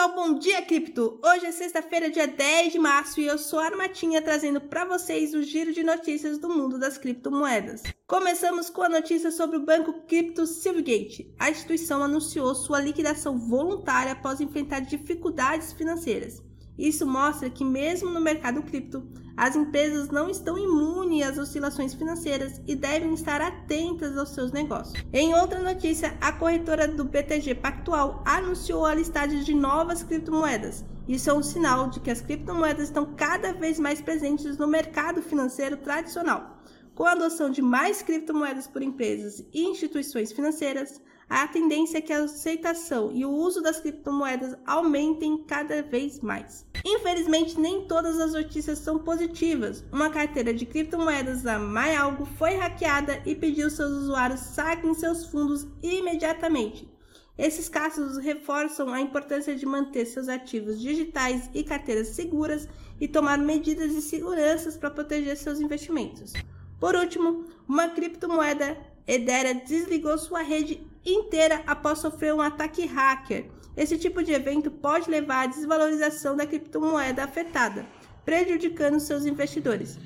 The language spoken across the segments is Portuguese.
ao Bom Dia Cripto! Hoje é sexta-feira, dia 10 de março, e eu sou a Armatinha trazendo para vocês o giro de notícias do mundo das criptomoedas. Começamos com a notícia sobre o banco cripto Silvergate. A instituição anunciou sua liquidação voluntária após enfrentar dificuldades financeiras. Isso mostra que, mesmo no mercado cripto, as empresas não estão imunes às oscilações financeiras e devem estar atentas aos seus negócios. Em outra notícia, a corretora do BTG Pactual anunciou a listagem de novas criptomoedas. Isso é um sinal de que as criptomoedas estão cada vez mais presentes no mercado financeiro tradicional. Com a adoção de mais criptomoedas por empresas e instituições financeiras, a tendência é que a aceitação e o uso das criptomoedas aumentem cada vez mais. Infelizmente, nem todas as notícias são positivas. Uma carteira de criptomoedas da MyAlgo foi hackeada e pediu seus usuários saquem seus fundos imediatamente. Esses casos reforçam a importância de manter seus ativos digitais e carteiras seguras e tomar medidas de segurança para proteger seus investimentos. Por último, uma criptomoeda Ethereum desligou sua rede inteira após sofrer um ataque hacker. Esse tipo de evento pode levar à desvalorização da criptomoeda afetada, prejudicando seus investidores.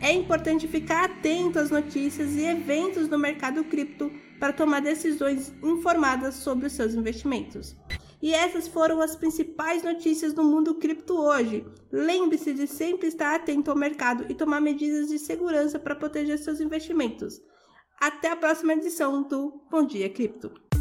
É importante ficar atento às notícias e eventos no mercado cripto para tomar decisões informadas sobre os seus investimentos. E essas foram as principais notícias do mundo cripto hoje. Lembre-se de sempre estar atento ao mercado e tomar medidas de segurança para proteger seus investimentos. Até a próxima edição do Bom Dia Cripto.